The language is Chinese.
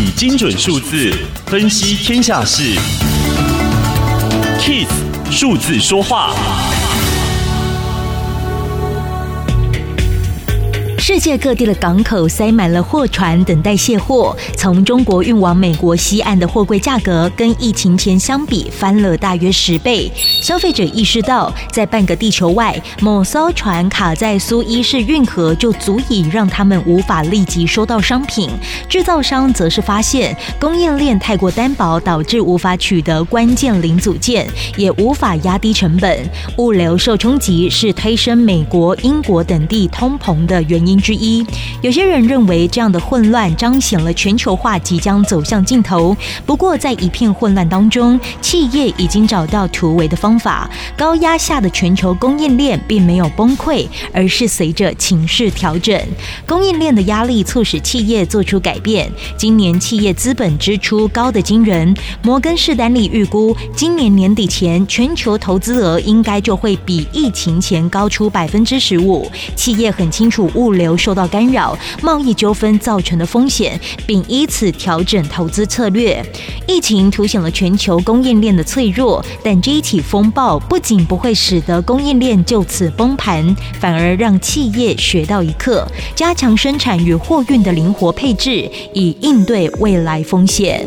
以精准数字分析天下事，KIS 数字说话。世界各地的港口塞满了货船，等待卸货。从中国运往美国西岸的货柜价格，跟疫情前相比翻了大约十倍。消费者意识到，在半个地球外，某艘船卡在苏伊士运河，就足以让他们无法立即收到商品。制造商则是发现，供应链太过单薄，导致无法取得关键零组件，也无法压低成本。物流受冲击是推升美国、英国等地通膨的原因之一，有些人认为这样的混乱彰显了全球化即将走向尽头。不过，在一片混乱当中，企业已经找到突围的方法。高压下的全球供应链并没有崩溃，而是随着情势调整。供应链的压力促使企业做出改变。今年企业资本支出高得惊人，摩根士丹利预估，今年年底前全球投资额应该就会比疫情前高出百分之十五。企业很清楚物流受到干扰、贸易纠纷造成的风险，并依此调整投资策略。疫情凸显了全球供应链的脆弱，但这一起风暴不仅不会使得供应链就此崩盘，反而让企业学到一课，加强生产与货运的灵活配置，以应对未来风险。